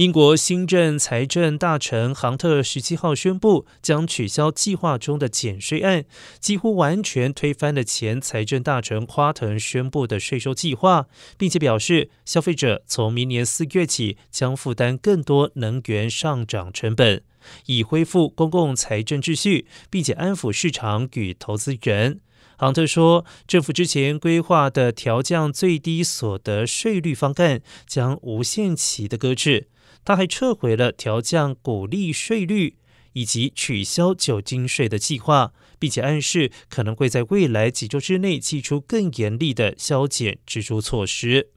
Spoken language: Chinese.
英国新任财政大臣杭特十七号宣布，将取消计划中的减税案，几乎完全推翻了前财政大臣夸腾宣布的税收计划，并且表示，消费者从明年四月起将负担更多能源上涨成本，以恢复公共财政秩序，并且安抚市场与投资人。亨特说，政府之前规划的调降最低所得税率方案将无限期的搁置。他还撤回了调降鼓励税率以及取消酒精税的计划，并且暗示可能会在未来几周之内祭出更严厉的削减支出措施。